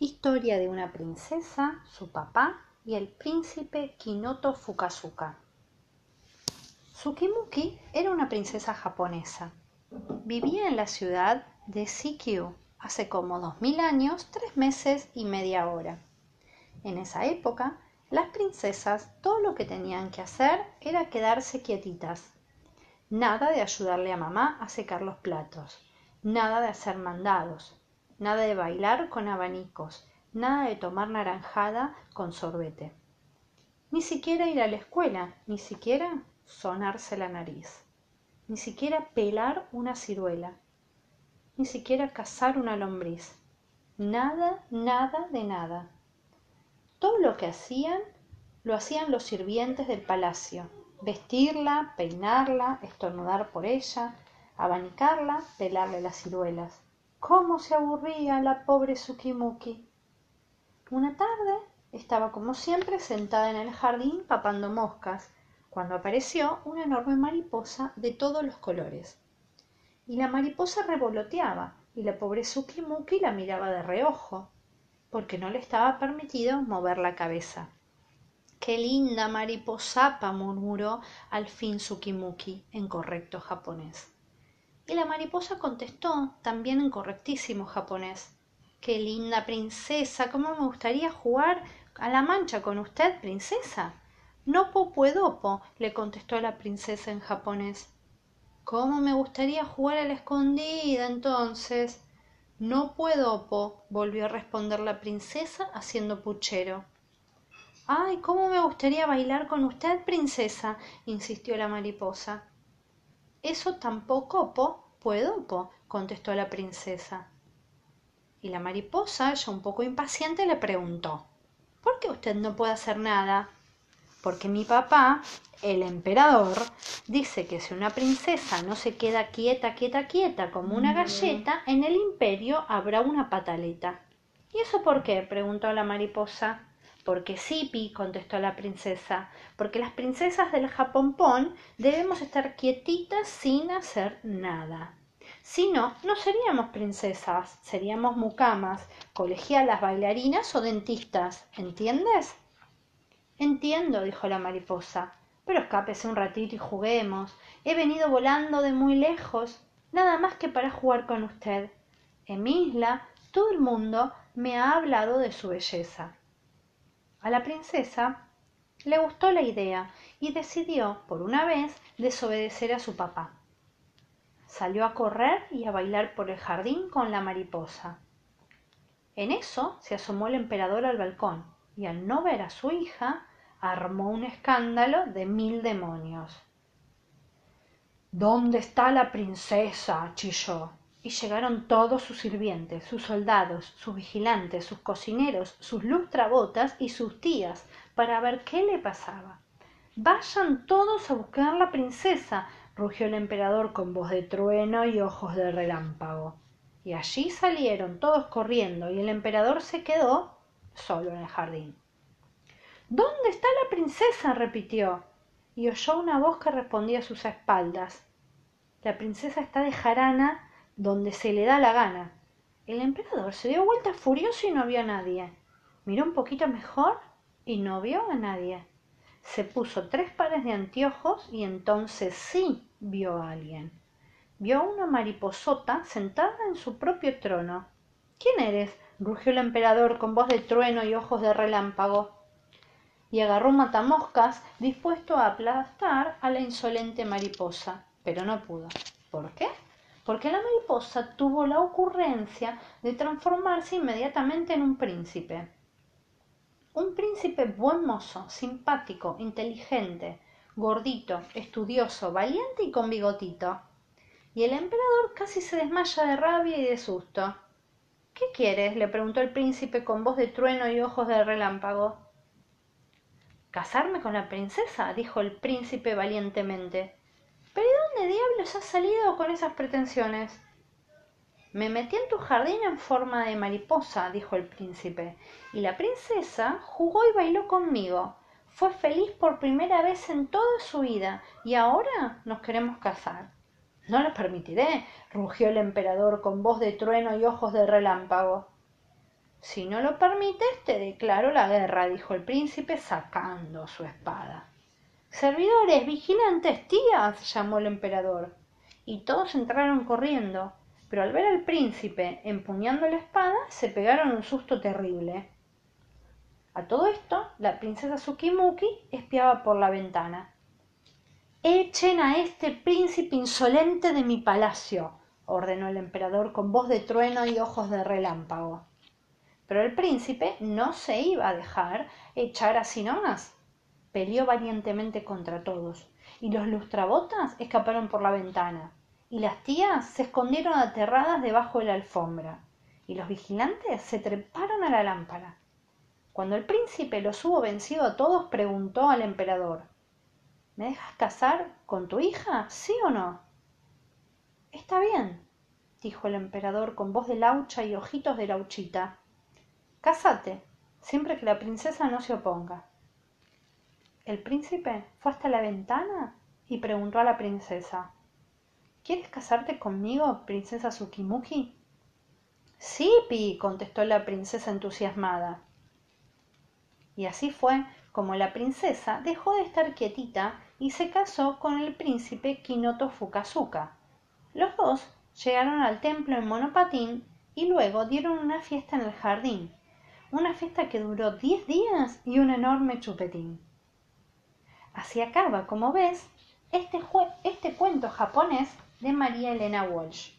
Historia de una princesa, su papá y el príncipe Kinoto Fukazuka. Tsukimuki era una princesa japonesa. Vivía en la ciudad de Sikyu hace como dos mil años, tres meses y media hora. En esa época, las princesas todo lo que tenían que hacer era quedarse quietitas. Nada de ayudarle a mamá a secar los platos, nada de hacer mandados, nada de bailar con abanicos, nada de tomar naranjada con sorbete. Ni siquiera ir a la escuela, ni siquiera sonarse la nariz, ni siquiera pelar una ciruela, ni siquiera cazar una lombriz. Nada, nada de nada. Todo lo que hacían lo hacían los sirvientes del palacio. Vestirla, peinarla, estornudar por ella, abanicarla, pelarle las ciruelas. ¿Cómo se aburría la pobre Tsukimuki? Una tarde estaba como siempre sentada en el jardín papando moscas, cuando apareció una enorme mariposa de todos los colores. Y la mariposa revoloteaba, y la pobre Tsukimuki la miraba de reojo, porque no le estaba permitido mover la cabeza. Qué linda mariposapa, murmuró al fin Tsukimuki en correcto japonés. Y la mariposa contestó, también en correctísimo japonés. Qué linda princesa, cómo me gustaría jugar a la mancha con usted, princesa. No puedo, le contestó la princesa en japonés. ¿Cómo me gustaría jugar a la escondida entonces? No puedo, volvió a responder la princesa haciendo puchero. Ay, cómo me gustaría bailar con usted, princesa, insistió la mariposa. Eso tampoco, po, puedo, po, contestó la princesa. Y la mariposa, ya un poco impaciente, le preguntó ¿Por qué usted no puede hacer nada? Porque mi papá, el emperador, dice que si una princesa no se queda quieta, quieta, quieta como una galleta, en el imperio habrá una pataleta. ¿Y eso por qué? preguntó la mariposa. Porque sí, contestó la princesa, porque las princesas del Japonpón debemos estar quietitas sin hacer nada. Si no, no seríamos princesas, seríamos mucamas, colegialas, bailarinas o dentistas, ¿entiendes? Entiendo, dijo la mariposa, pero escápese un ratito y juguemos. He venido volando de muy lejos, nada más que para jugar con usted. En mi isla todo el mundo me ha hablado de su belleza. A la princesa le gustó la idea y decidió, por una vez, desobedecer a su papá. Salió a correr y a bailar por el jardín con la mariposa. En eso se asomó el emperador al balcón y al no ver a su hija armó un escándalo de mil demonios. ¿Dónde está la princesa? chilló y llegaron todos sus sirvientes, sus soldados, sus vigilantes, sus cocineros, sus lustrabotas y sus tías para ver qué le pasaba. Vayan todos a buscar la princesa, rugió el emperador con voz de trueno y ojos de relámpago. Y allí salieron todos corriendo y el emperador se quedó solo en el jardín. ¿Dónde está la princesa? repitió, y oyó una voz que respondía a sus espaldas. La princesa está de jarana donde se le da la gana. El emperador se dio vuelta furioso y no vio a nadie. Miró un poquito mejor y no vio a nadie. Se puso tres pares de anteojos y entonces sí vio a alguien. Vio a una mariposota sentada en su propio trono. ¿Quién eres? rugió el emperador con voz de trueno y ojos de relámpago. Y agarró matamoscas dispuesto a aplastar a la insolente mariposa, pero no pudo. ¿Por qué? Porque la mariposa tuvo la ocurrencia de transformarse inmediatamente en un príncipe. Un príncipe buen mozo, simpático, inteligente, gordito, estudioso, valiente y con bigotito. Y el emperador casi se desmaya de rabia y de susto. ¿Qué quieres? le preguntó el príncipe con voz de trueno y ojos de relámpago. ¿Casarme con la princesa? dijo el príncipe valientemente. ¿Pero de dónde diablos has salido con esas pretensiones? Me metí en tu jardín en forma de mariposa, dijo el príncipe, y la princesa jugó y bailó conmigo. Fue feliz por primera vez en toda su vida, y ahora nos queremos casar. No lo permitiré, rugió el emperador con voz de trueno y ojos de relámpago. Si no lo permites, te declaro la guerra, dijo el príncipe sacando su espada. Servidores, vigilantes, tías, llamó el emperador. Y todos entraron corriendo, pero al ver al príncipe empuñando la espada, se pegaron un susto terrible. A todo esto, la princesa Tsukimuki espiaba por la ventana. Echen a este príncipe insolente de mi palacio, ordenó el emperador con voz de trueno y ojos de relámpago. Pero el príncipe no se iba a dejar echar así nomás. Peleó valientemente contra todos, y los lustrabotas escaparon por la ventana, y las tías se escondieron aterradas debajo de la alfombra, y los vigilantes se treparon a la lámpara. Cuando el príncipe los hubo vencido a todos, preguntó al emperador ¿Me dejas casar con tu hija? ¿Sí o no? Está bien, dijo el emperador con voz de laucha y ojitos de lauchita. Cásate, siempre que la princesa no se oponga. El príncipe fue hasta la ventana y preguntó a la princesa ¿Quieres casarte conmigo, princesa Tsukimuki? Sí, Pi, contestó la princesa entusiasmada. Y así fue como la princesa dejó de estar quietita y se casó con el príncipe Kinoto Fukazuka. Los dos llegaron al templo en monopatín y luego dieron una fiesta en el jardín, una fiesta que duró diez días y un enorme chupetín. Así acaba, como ves, este, este cuento japonés de María Elena Walsh.